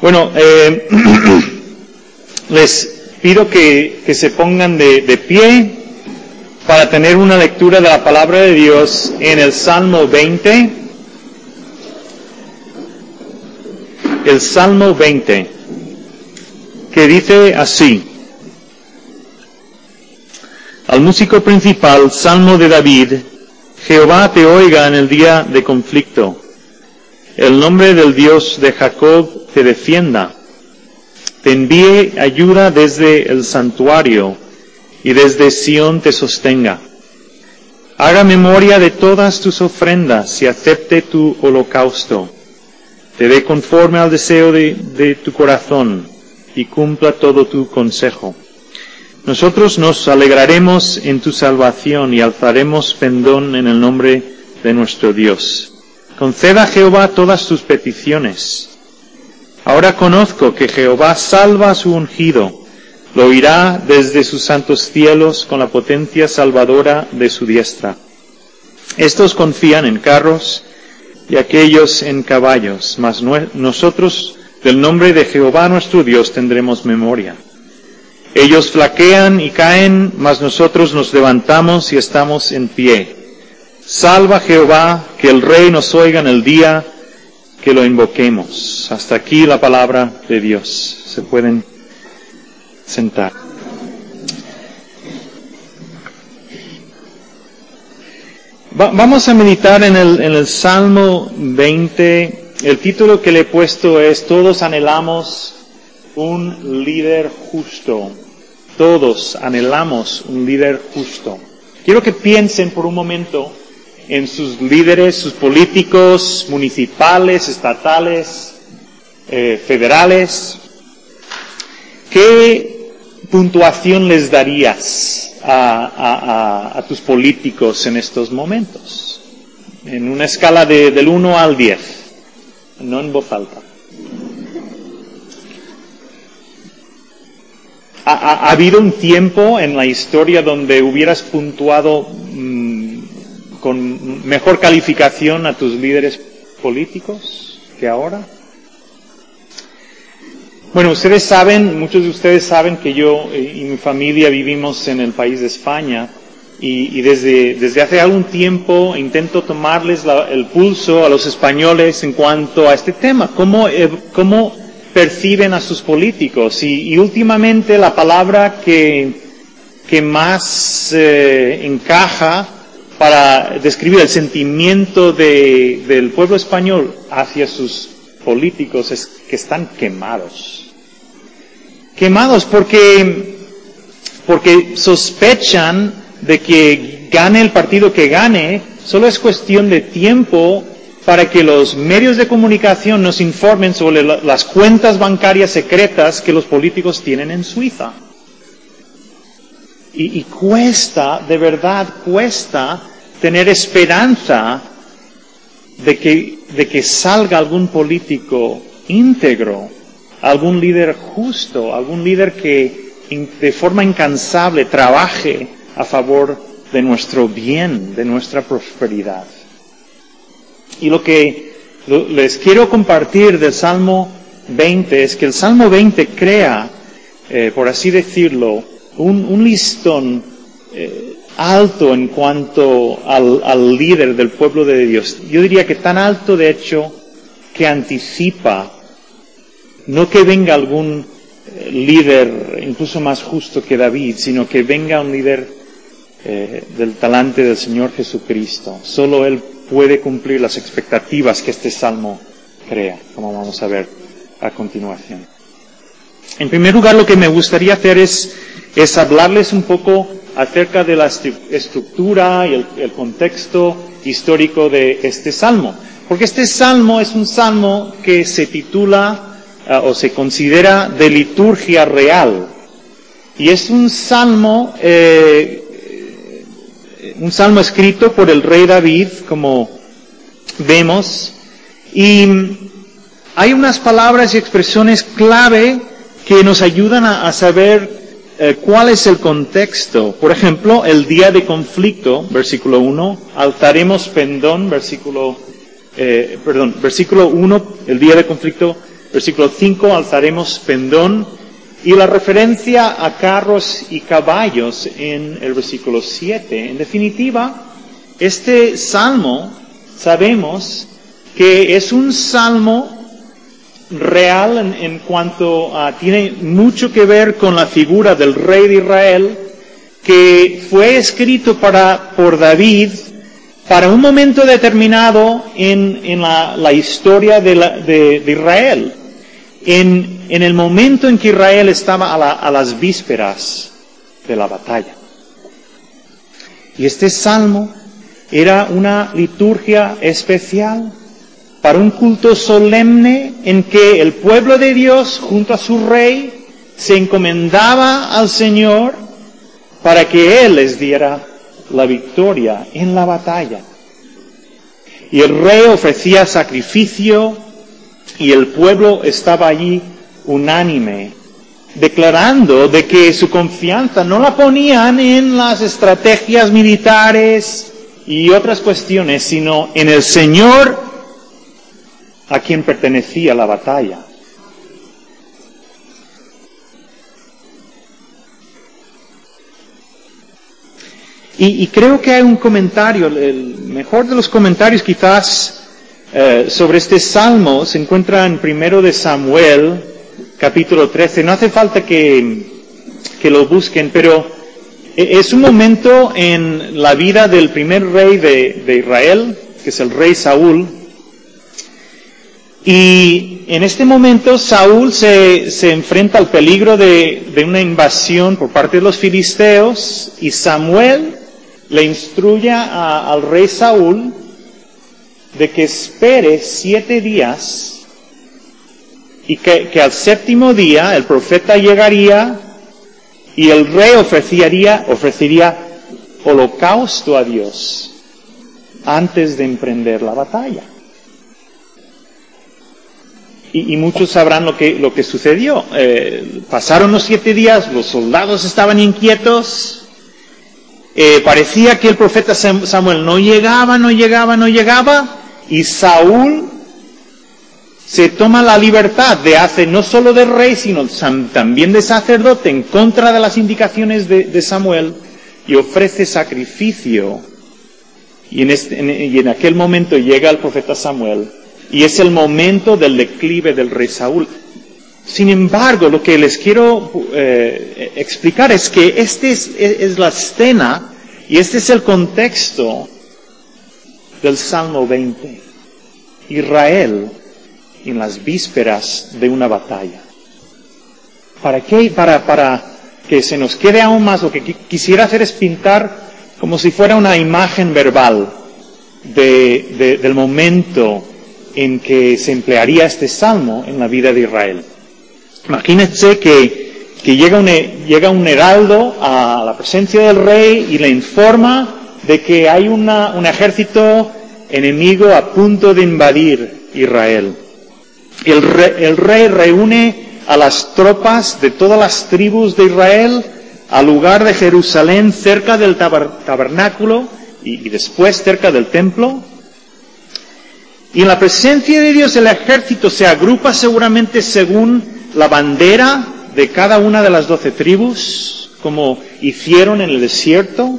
Bueno, eh, les pido que, que se pongan de, de pie para tener una lectura de la palabra de Dios en el Salmo 20. El Salmo 20, que dice así. Al músico principal, Salmo de David, Jehová te oiga en el día de conflicto. El nombre del Dios de Jacob te defienda. Te envíe ayuda desde el santuario y desde Sión te sostenga. Haga memoria de todas tus ofrendas y acepte tu holocausto. Te dé conforme al deseo de, de tu corazón y cumpla todo tu consejo. Nosotros nos alegraremos en tu salvación y alzaremos pendón en el nombre de nuestro Dios. Conceda a Jehová todas tus peticiones. Ahora conozco que Jehová salva a su ungido, lo oirá desde sus santos cielos con la potencia salvadora de su diestra. Estos confían en carros y aquellos en caballos, mas nosotros del nombre de Jehová nuestro Dios tendremos memoria. Ellos flaquean y caen, mas nosotros nos levantamos y estamos en pie. Salva Jehová, que el Rey nos oiga en el día que lo invoquemos. Hasta aquí la palabra de Dios. Se pueden sentar. vamos a meditar en el, en el Salmo 20. El título que le he puesto es Todos anhelamos un líder justo. Todos anhelamos un líder justo. Quiero que piensen por un momento en sus líderes, sus políticos municipales, estatales, eh, federales. ¿Qué puntuación les darías a, a, tus políticos en estos momentos? En una escala de, del 1 al 10, no en voz alta. ¿Ha, ha, habido un tiempo en la historia donde hubieras puntuado mmm, con mejor calificación a tus líderes políticos que ahora? Bueno, ustedes saben, muchos de ustedes saben que yo y mi familia vivimos en el país de España y, desde, desde hace algún tiempo intento tomarles la, el pulso a los españoles en cuanto a este tema. ¿Cómo, eh, cómo perciben a sus políticos. Y, y últimamente la palabra que, que más eh, encaja para describir el sentimiento de, del pueblo español hacia sus políticos es que están quemados. Quemados porque, porque sospechan de que gane el partido que gane, solo es cuestión de tiempo para que los medios de comunicación nos informen sobre las cuentas bancarias secretas que los políticos tienen en Suiza. Y, cuesta, de verdad cuesta tener esperanza de que, de que salga algún político íntegro, algún líder justo, algún líder que de forma incansable trabaje a favor de nuestro bien, de nuestra prosperidad. Y lo que les quiero compartir del Salmo 20 es que el Salmo 20 crea, eh, por así decirlo, un, listón eh, alto en cuanto al, al, líder del pueblo de Dios. Yo diría que tan alto, de hecho, que anticipa, no que venga algún eh, líder incluso más justo que David, sino que venga un líder eh, del talante del Señor Jesucristo. Solo Él puede cumplir las expectativas que este salmo crea, como vamos a ver a continuación. En primer lugar, lo que me gustaría hacer es, es hablarles un poco acerca de la estructura y el, contexto histórico de este salmo. Porque este salmo es un salmo que se titula uh, o se considera de liturgia real. Y es un salmo eh, un salmo escrito por el rey David, como vemos, y hay unas palabras y expresiones clave que nos ayudan a saber eh, cuál es el contexto. Por ejemplo, el día de conflicto, versículo 1, altaremos pendón, versículo, eh, perdón, versículo 1, el día de conflicto, Versículo 5, alzaremos pendón. Y la referencia a carros y caballos en el versículo 7. En definitiva, este salmo sabemos que es un salmo real en, cuanto tiene mucho que ver con la figura del rey de Israel, que fue escrito para, por David para un momento determinado en, en la, historia de, de, Israel, en, en, el momento en que Israel estaba a las vísperas de la batalla. Y este salmo era una liturgia especial para un culto solemne en que el pueblo de Dios junto a su rey se encomendaba al Señor para que Él les diera la victoria en la batalla. Y el rey ofrecía sacrificio y el pueblo estaba allí unánime, declarando de que su confianza no la ponían en las estrategias militares y otras cuestiones, sino en el Señor a quien pertenecía la batalla. Y, creo que hay un comentario, el mejor de los comentarios quizás eh, sobre este salmo se encuentra en primero de Samuel, capítulo 13. No hace falta que, que lo busquen, pero es un momento en la vida del primer rey de, de Israel, que es el rey Saúl, y en este momento Saúl se, se enfrenta al peligro de, de, una invasión por parte de los filisteos y Samuel le instruye al rey Saúl de que espere siete días y que, que, al séptimo día el profeta llegaría y el rey ofrecería, ofrecería holocausto a Dios antes de emprender la batalla. Y, muchos sabrán lo que, lo que sucedió. Eh, pasaron los siete días, los soldados estaban inquietos, eh, parecía que el profeta Samuel no llegaba, no llegaba, no llegaba, y Saúl se toma la libertad de hacer no solo de rey, sino también de sacerdote en contra de las indicaciones de, Samuel y ofrece sacrificio. Y en, este, y en aquel momento llega el profeta Samuel y es el momento del declive del rey Saúl. Sin embargo, lo que les quiero eh, explicar es que esta es, la escena y este es el contexto del Salmo 20. Israel en las vísperas de una batalla. ¿Para qué? Para, para que se nos quede aún más, lo que quisiera hacer es pintar como si fuera una imagen verbal de, de, del momento en que se emplearía este salmo en la vida de Israel. Imagínense que, llega, un, llega un heraldo a la presencia del rey y le informa de que hay una, un ejército enemigo a punto de invadir Israel. El rey, el rey reúne a las tropas de todas las tribus de Israel al lugar de Jerusalén cerca del tabernáculo y después cerca del templo y en la presencia de Dios el ejército se agrupa seguramente según la bandera de cada una de las doce tribus, como hicieron en el desierto.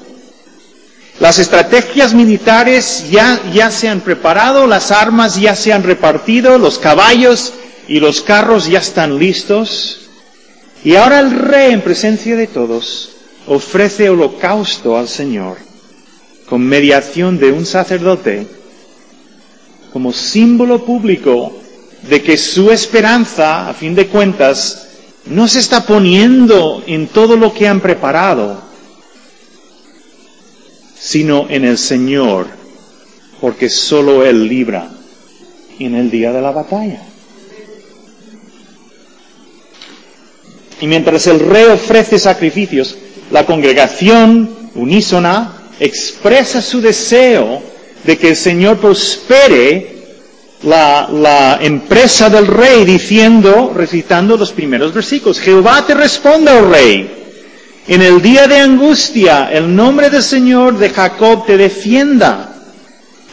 Las estrategias militares ya, ya se han preparado, las armas ya se han repartido, los caballos y los carros ya están listos. Y ahora el rey en presencia de todos ofrece holocausto al Señor con mediación de un sacerdote como símbolo público de que su esperanza, a fin de cuentas, no se está poniendo en todo lo que han preparado, sino en el Señor, porque solo Él libra en el día de la batalla. Y mientras el rey ofrece sacrificios, la congregación unísona expresa su deseo de que el Señor prospere la, empresa del rey diciendo, recitando los primeros versículos, Jehová te responda, oh rey, en el día de angustia, el nombre del Señor de Jacob te defienda.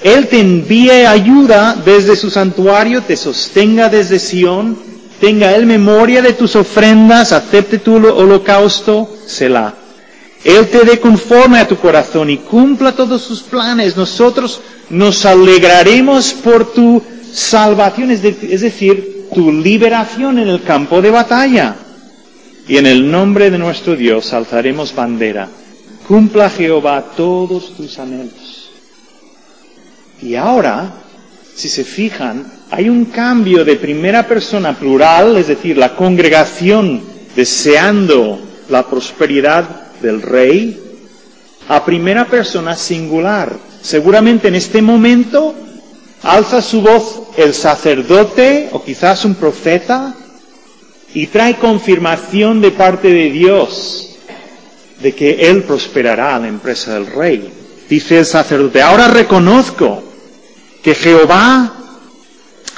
Él te envíe ayuda desde su santuario, te sostenga desde Sión, tenga él memoria de tus ofrendas, acepte tu holocausto, Selah. Él te dé conforme a tu corazón y cumpla todos sus planes. Nosotros nos alegraremos por tu salvación, es, decir, tu liberación en el campo de batalla. Y en el nombre de nuestro Dios alzaremos bandera. Cumpla Jehová todos tus anhelos. Y ahora, si se fijan, hay un cambio de primera persona plural, es decir, la congregación deseando la prosperidad del rey a primera persona singular. Seguramente en este momento alza su voz el sacerdote o quizás un profeta y trae confirmación de parte de Dios de que él prosperará la empresa del rey. Dice el sacerdote, ahora reconozco que Jehová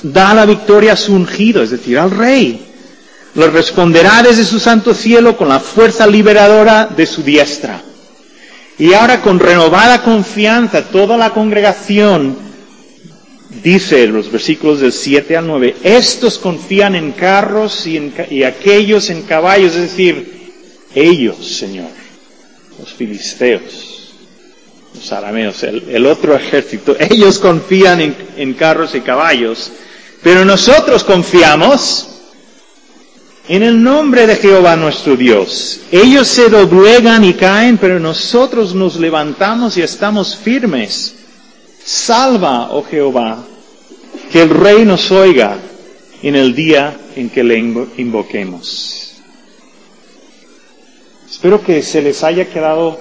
da la victoria a su ungido, es decir, al rey lo responderá desde su santo cielo con la fuerza liberadora de su diestra. Y ahora con renovada confianza toda la congregación dice en los versículos del 7 al 9, estos confían en carros y, aquellos en caballos, es decir, ellos, Señor, los filisteos, los arameos, el, otro ejército, ellos confían en carros y caballos, pero nosotros confiamos en el nombre de Jehová nuestro Dios. Ellos se doblegan y caen, pero nosotros nos levantamos y estamos firmes. Salva, oh Jehová, que el Rey nos oiga en el día en que le invoquemos. Espero que se les haya quedado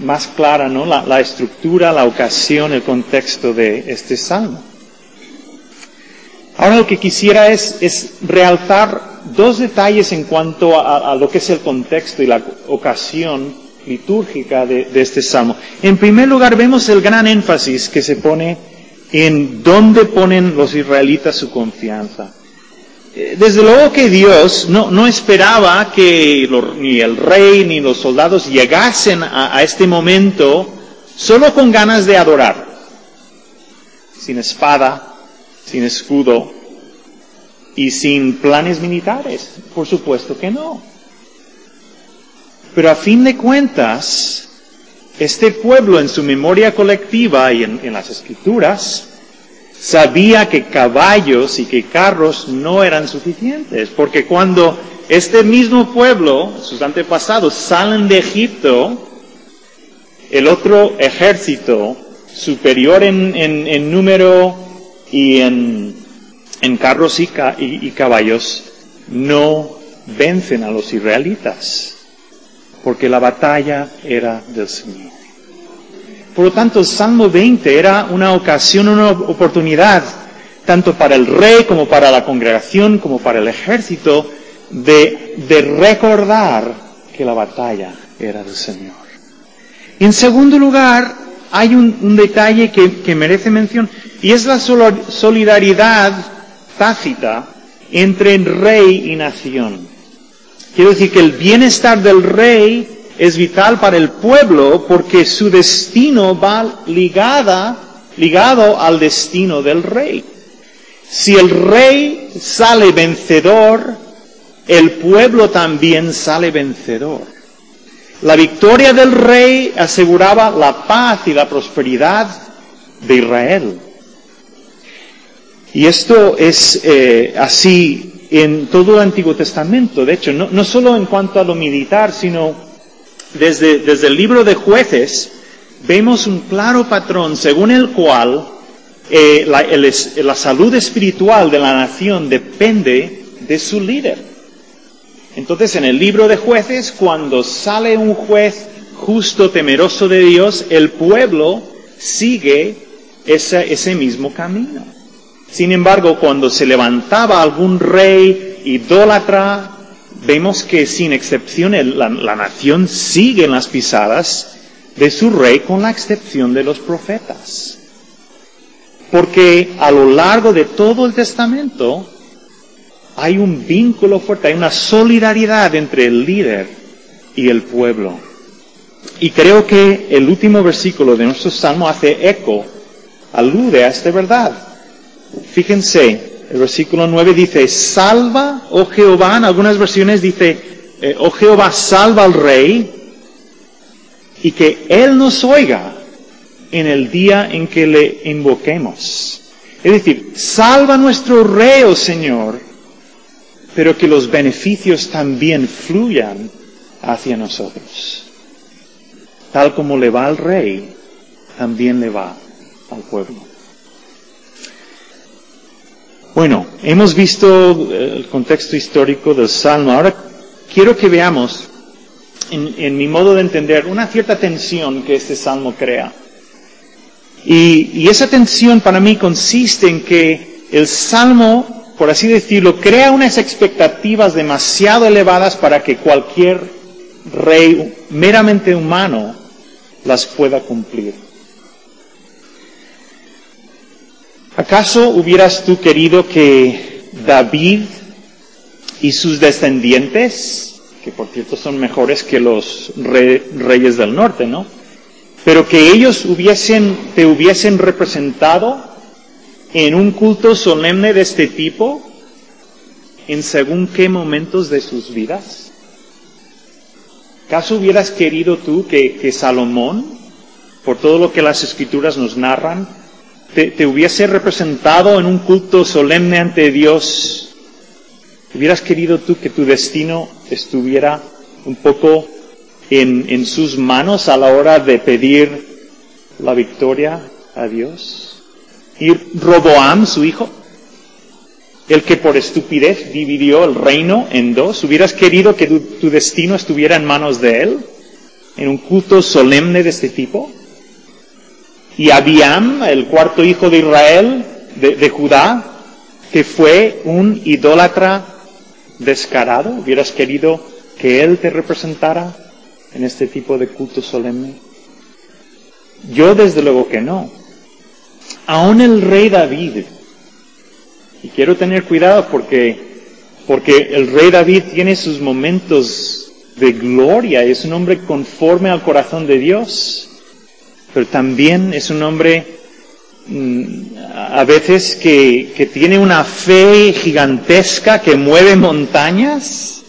más clara ¿no? la, la estructura, la ocasión, el contexto de este salmo. Ahora lo que quisiera es, realzar dos detalles en cuanto a, lo que es el contexto y la ocasión litúrgica de, este salmo. En primer lugar, vemos el gran énfasis que se pone en dónde ponen los israelitas su confianza. Eh, desde luego que Dios no, esperaba que ni el rey ni los soldados llegasen a este momento solo con ganas de adorar, sin espada, sin escudo, y sin planes militares. Por supuesto que no. Pero a fin de cuentas, este pueblo en su memoria colectiva y en, las escrituras sabía que caballos y que carros no eran suficientes, porque cuando este mismo pueblo, sus antepasados, salen de Egipto, el otro ejército superior en número y en en carros y, caballos no vencen a los israelitas, porque la batalla era del Señor. Por lo tanto, el Salmo 20 era una ocasión, una oportunidad, tanto para el rey como para la congregación, como para el ejército, de, recordar que la batalla era del Señor. En segundo lugar, hay un, detalle que, que merece mención, y es la solidaridad tácita entre rey y nación. Quiero decir que el bienestar del rey es vital para el pueblo porque su destino va ligada, ligado al destino del rey. Si el rey sale vencedor, el pueblo también sale vencedor. La victoria del rey aseguraba la paz y la prosperidad de Israel. Y esto es eh, así en todo el Antiguo Testamento. De hecho, no, solo en cuanto a lo militar, sino desde, desde el libro de jueces, vemos un claro patrón según el cual eh, la, la salud espiritual de la nación depende de su líder. Entonces, en el libro de jueces, cuando sale un juez justo, temeroso de Dios, el pueblo sigue ese, ese mismo camino. Sin embargo, cuando se levantaba algún rey idólatra, vemos que sin excepción la, nación sigue en las pisadas de su rey con la excepción de los profetas. Porque a lo largo de todo el Testamento hay un vínculo fuerte, hay una solidaridad entre el líder y el pueblo. Y creo que el último versículo de nuestro salmo hace eco, alude a esta verdad. Fíjense el versículo 9 dice, salva, oh Jehová, en algunas versiones dice, eh, oh Jehová, salva al rey, y que Él nos oiga en el día en que le invoquemos. Es decir, salva a nuestro rey, oh Señor, pero que los beneficios también fluyan hacia nosotros. Tal como le va al rey, también le va al pueblo. Bueno, hemos visto eh, el contexto histórico del Salmo. Ahora quiero que veamos, en, mi modo de entender, una cierta tensión que este Salmo crea. Y, y esa tensión para mí consiste en que el Salmo, por así decirlo, crea unas expectativas demasiado elevadas para que cualquier rey meramente humano las pueda cumplir. ¿Acaso hubieras tú querido que David y sus descendientes, que por cierto son mejores que los reyes del norte, ¿no? Pero que ellos hubiesen, te hubiesen representado en un culto solemne de este tipo, en según qué momentos de sus vidas? ¿Acaso hubieras querido tú que, que Salomón, por todo lo que las escrituras nos narran, te, hubiese representado en un culto solemne ante Dios, hubieras querido tú que tu destino estuviera un poco en, en sus manos a la hora de pedir la victoria a Dios. Y Roboam, su hijo, el que por estupidez dividió el reino en dos, hubieras querido que tu destino estuviera en manos de él, en un culto solemne de este tipo. Y Abiam, el cuarto hijo de Israel, de, Judá, que fue un idólatra descarado, hubieras querido que él te representara en este tipo de culto solemne. Yo desde luego que no. Aún el rey David, y quiero tener cuidado porque, porque el rey David tiene sus momentos de gloria, es un hombre conforme al corazón de Dios pero también es un hombre mm, a veces que, que tiene una fe gigantesca que mueve montañas,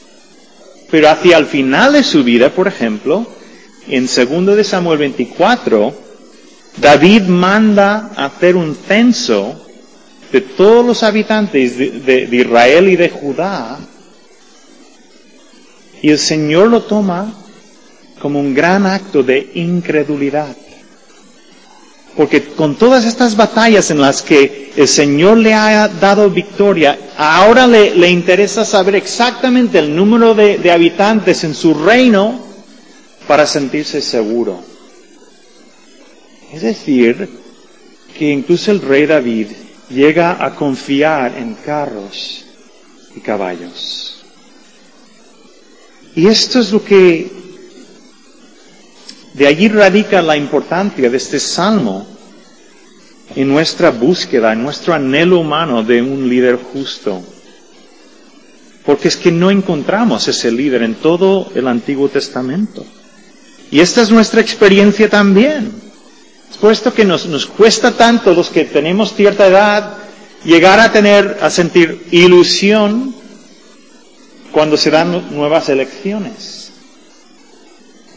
pero hacia el final de su vida, por ejemplo, en 2 de Samuel 24, David manda hacer un censo de todos los habitantes de, Israel y de Judá, y el Señor lo toma como un gran acto de incredulidad. Porque con todas estas batallas en las que el Señor le ha dado victoria, ahora le, interesa saber exactamente el número de habitantes en su reino para sentirse seguro. Es decir, que incluso el rey David llega a confiar en carros y caballos. Y esto es lo que de allí radica la importancia de este salmo en nuestra búsqueda, en nuestro anhelo humano de un líder justo. Porque es que no encontramos ese líder en todo el Antiguo Testamento. Y esta es nuestra experiencia también. Puesto que nos, nos cuesta tanto los que tenemos cierta edad llegar a tener, a sentir ilusión cuando se dan nuevas elecciones.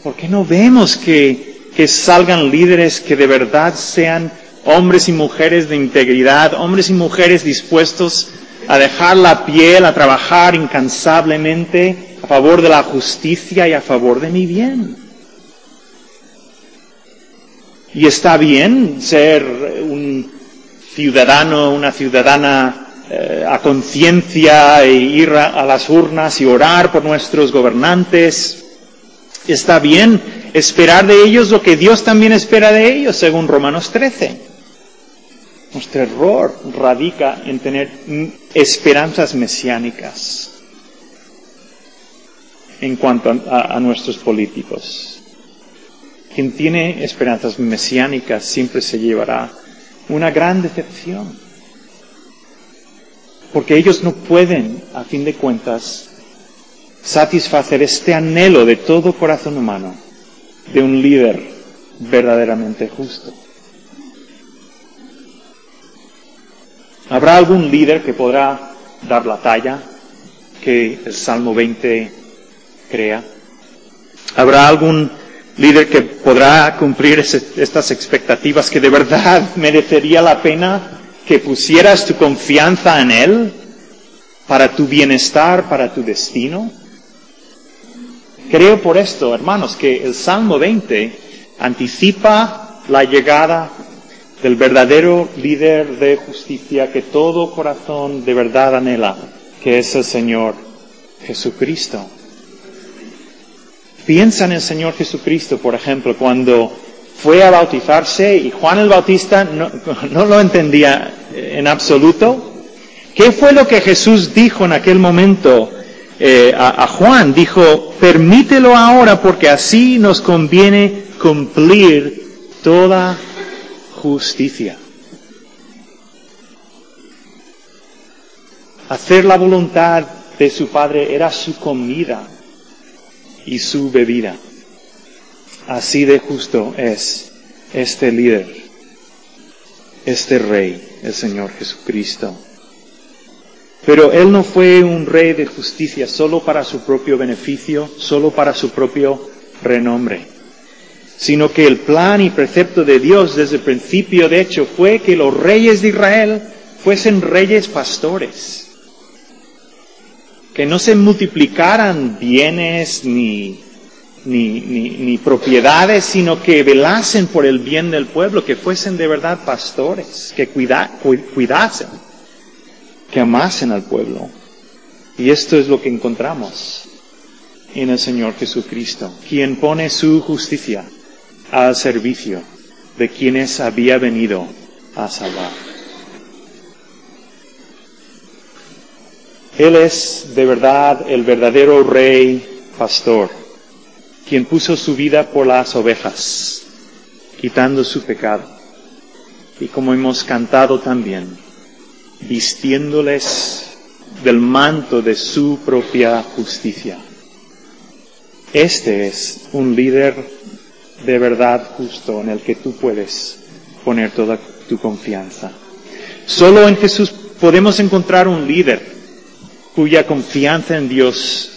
¿Por qué no vemos que, que salgan líderes que de verdad sean hombres y mujeres de integridad, hombres y mujeres dispuestos a dejar la piel, a trabajar incansablemente a favor de la justicia y a favor de mi bien? Y está bien ser un ciudadano, una ciudadana eh, a conciencia e ir a las urnas y orar por nuestros gobernantes, Está bien esperar de ellos lo que Dios también espera de ellos, según Romanos 13. Nuestro error radica en tener esperanzas mesiánicas en cuanto a, a nuestros políticos. Quien tiene esperanzas mesiánicas siempre se llevará una gran decepción. Porque ellos no pueden, a fin de cuentas, satisfacer este anhelo de todo corazón humano de un líder verdaderamente justo. ¿Habrá algún líder que podrá dar la talla que el Salmo 20 crea? ¿Habrá algún líder que podrá cumplir estas expectativas que de verdad merecería la pena que pusieras tu confianza en Él para tu bienestar, para tu destino? Creo por esto, hermanos, que el Salmo 20 anticipa la llegada del verdadero líder de justicia que todo corazón de verdad anhela, que es el Señor Jesucristo. Piensa en el Señor Jesucristo, por ejemplo, cuando fue a bautizarse y Juan el Bautista no, lo entendía en absoluto. ¿Qué fue lo que Jesús dijo en aquel momento eh, a, a Juan? Dijo, permítelo ahora porque así nos conviene cumplir toda justicia. Hacer la voluntad de su Padre era su comida y su bebida. Así de justo es este líder, este rey, el Señor Jesucristo. Pero Él no fue un rey de justicia solo para su propio beneficio, solo para su propio renombre, sino que el plan y precepto de Dios desde el principio, de hecho, fue que los reyes de Israel fuesen reyes pastores, que no se multiplicaran bienes ni ni, ni, propiedades, sino que velasen por el bien del pueblo, que fuesen de verdad pastores, que cuidasen, que amasen al pueblo. Y esto es lo que encontramos en el Señor Jesucristo, quien pone su justicia al servicio de quienes había venido a salvar. Él es de verdad el verdadero rey pastor quien puso su vida por las ovejas, quitando su pecado. Y como hemos cantado también, vistiéndoles del manto de su propia justicia. Este es un líder de verdad justo en el que tú puedes poner toda tu confianza. Solo en Jesús podemos encontrar un líder cuya confianza en Dios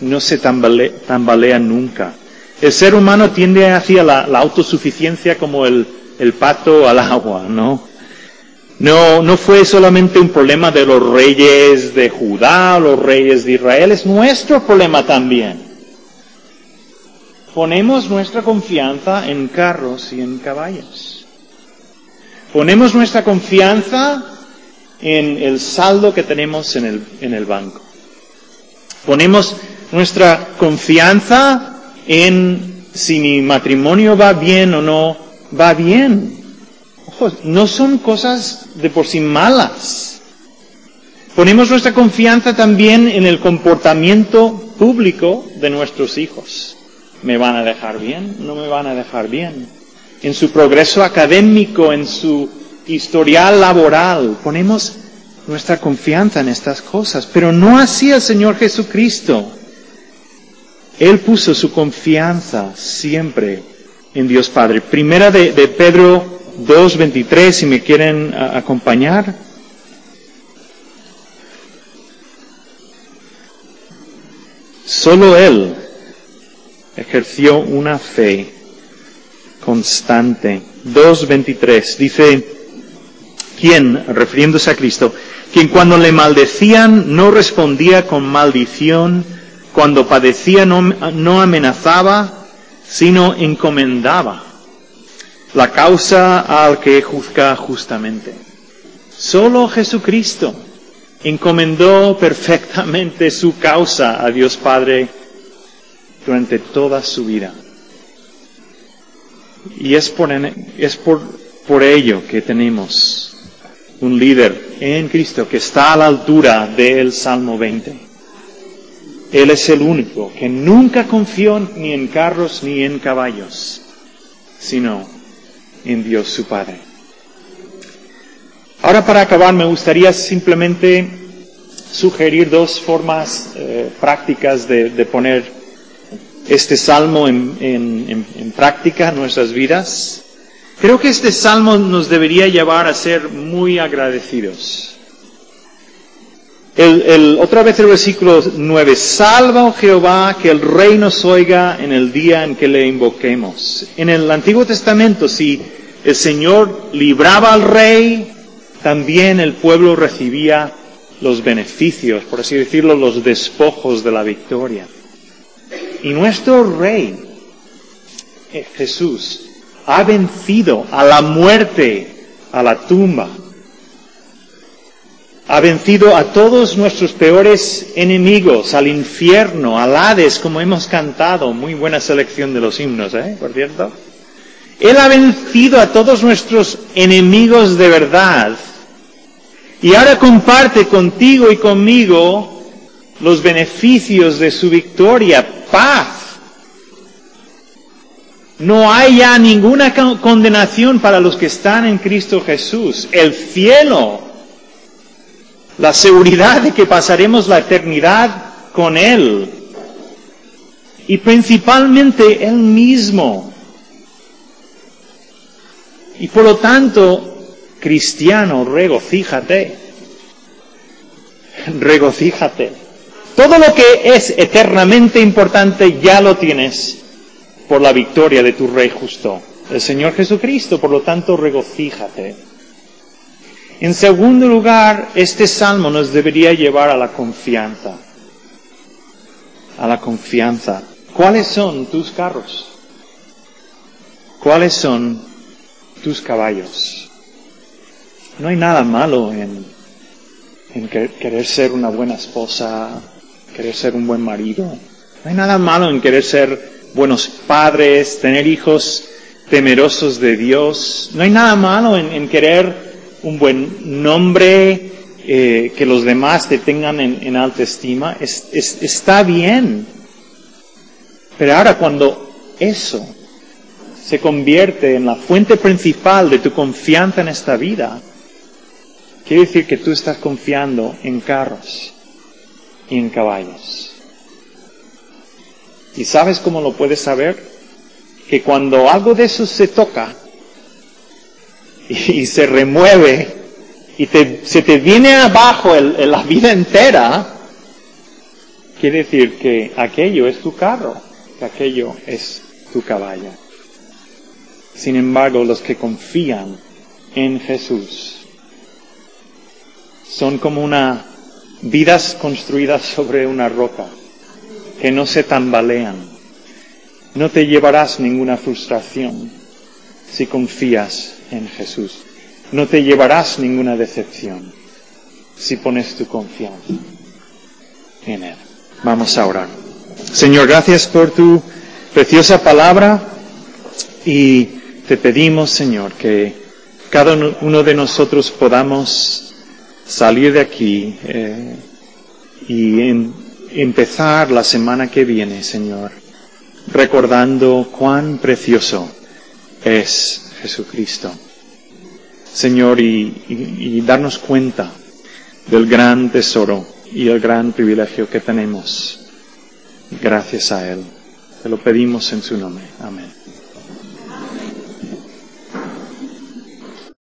no se tambalea, nunca. El ser humano tiende hacia la, autosuficiencia como el, pato al agua, ¿no? No, no fue solamente un problema de los reyes de Judá, los reyes de Israel, es nuestro problema también. Ponemos nuestra confianza en carros y en caballos. Ponemos nuestra confianza en el saldo que tenemos en el, en el banco. Ponemos nuestra confianza en si mi matrimonio va bien o no va bien. Ojo, no son cosas de por sí malas. Ponemos nuestra confianza también en el comportamiento público de nuestros hijos. ¿Me van a dejar bien? ¿No me van a dejar bien? En su progreso académico, en su historial laboral. Ponemos nuestra confianza en estas cosas, pero no así el Señor Jesucristo. Él puso su confianza siempre en Dios Padre. Primera de, Pedro 2.23, si me quieren acompañar. Solo Él ejerció una fe constante. 2.23 dice, ¿quién, refiriéndose a Cristo, quien cuando le maldecían no respondía con maldición, cuando padecía no, amenazaba, sino encomendaba la causa al que juzga justamente. Solo Jesucristo encomendó perfectamente su causa a Dios Padre durante toda su vida. Y es por, es por ello que tenemos un líder en Cristo que está a la altura del Salmo 20. Él es el único que nunca confió ni en carros ni en caballos, sino en Dios su Padre. Ahora para acabar me gustaría simplemente sugerir dos formas eh, prácticas de, poner este salmo en, en práctica en nuestras vidas. Creo que este salmo nos debería llevar a ser muy agradecidos El, otra vez el versículo 9, salva, oh Jehová, que el rey nos oiga en el día en que le invoquemos. En el Antiguo Testamento, si el Señor libraba al rey, también el pueblo recibía los beneficios, por así decirlo, los despojos de la victoria. Y nuestro rey, eh, Jesús, ha vencido a la muerte, a la tumba, ha vencido a todos nuestros peores enemigos, al infierno, al Hades, como hemos cantado. Muy buena selección de los himnos, ¿eh? Por cierto. Él ha vencido a todos nuestros enemigos de verdad. Y ahora comparte contigo y conmigo los beneficios de su victoria, paz. No hay ya ninguna condenación para los que están en Cristo Jesús. El cielo la seguridad de que pasaremos la eternidad con Él. Y principalmente Él mismo. Y por lo tanto, cristiano, regocíjate. Regocíjate. Todo lo que es eternamente importante ya lo tienes por la victoria de tu Rey justo, el Señor Jesucristo. Por lo tanto, regocíjate. En segundo lugar, este salmo nos debería llevar a la confianza. A la confianza. ¿Cuáles son tus carros? ¿Cuáles son tus caballos? No hay nada malo en, en querer ser una buena esposa, querer ser un buen marido. No hay nada malo en querer ser buenos padres, tener hijos temerosos de Dios. No hay nada malo en, querer un buen nombre, eh, que los demás te tengan en, alta estima, está bien. Pero ahora cuando eso se convierte en la fuente principal de tu confianza en esta vida, quiere decir que tú estás confiando en carros y en caballos. ¿Y sabes cómo lo puedes saber? Que cuando algo de eso se toca, y se remueve y se te viene abajo la vida entera, quiere decir que aquello es tu carro, que aquello es tu caballo. Sin embargo, los que confían en Jesús son como una vidas construidas sobre una roca, que no se tambalean. No te llevarás ninguna frustración si confías en Jesús. No te llevarás ninguna decepción si pones tu confianza en Él. Vamos a orar. Señor, gracias por tu preciosa palabra y te pedimos, Señor, que cada uno de nosotros podamos salir de aquí eh, y empezar la semana que viene, Señor, recordando cuán precioso es Jesucristo. Señor, y, darnos cuenta del gran tesoro y el gran privilegio que tenemos gracias a Él. Te lo pedimos en su nombre. Amén.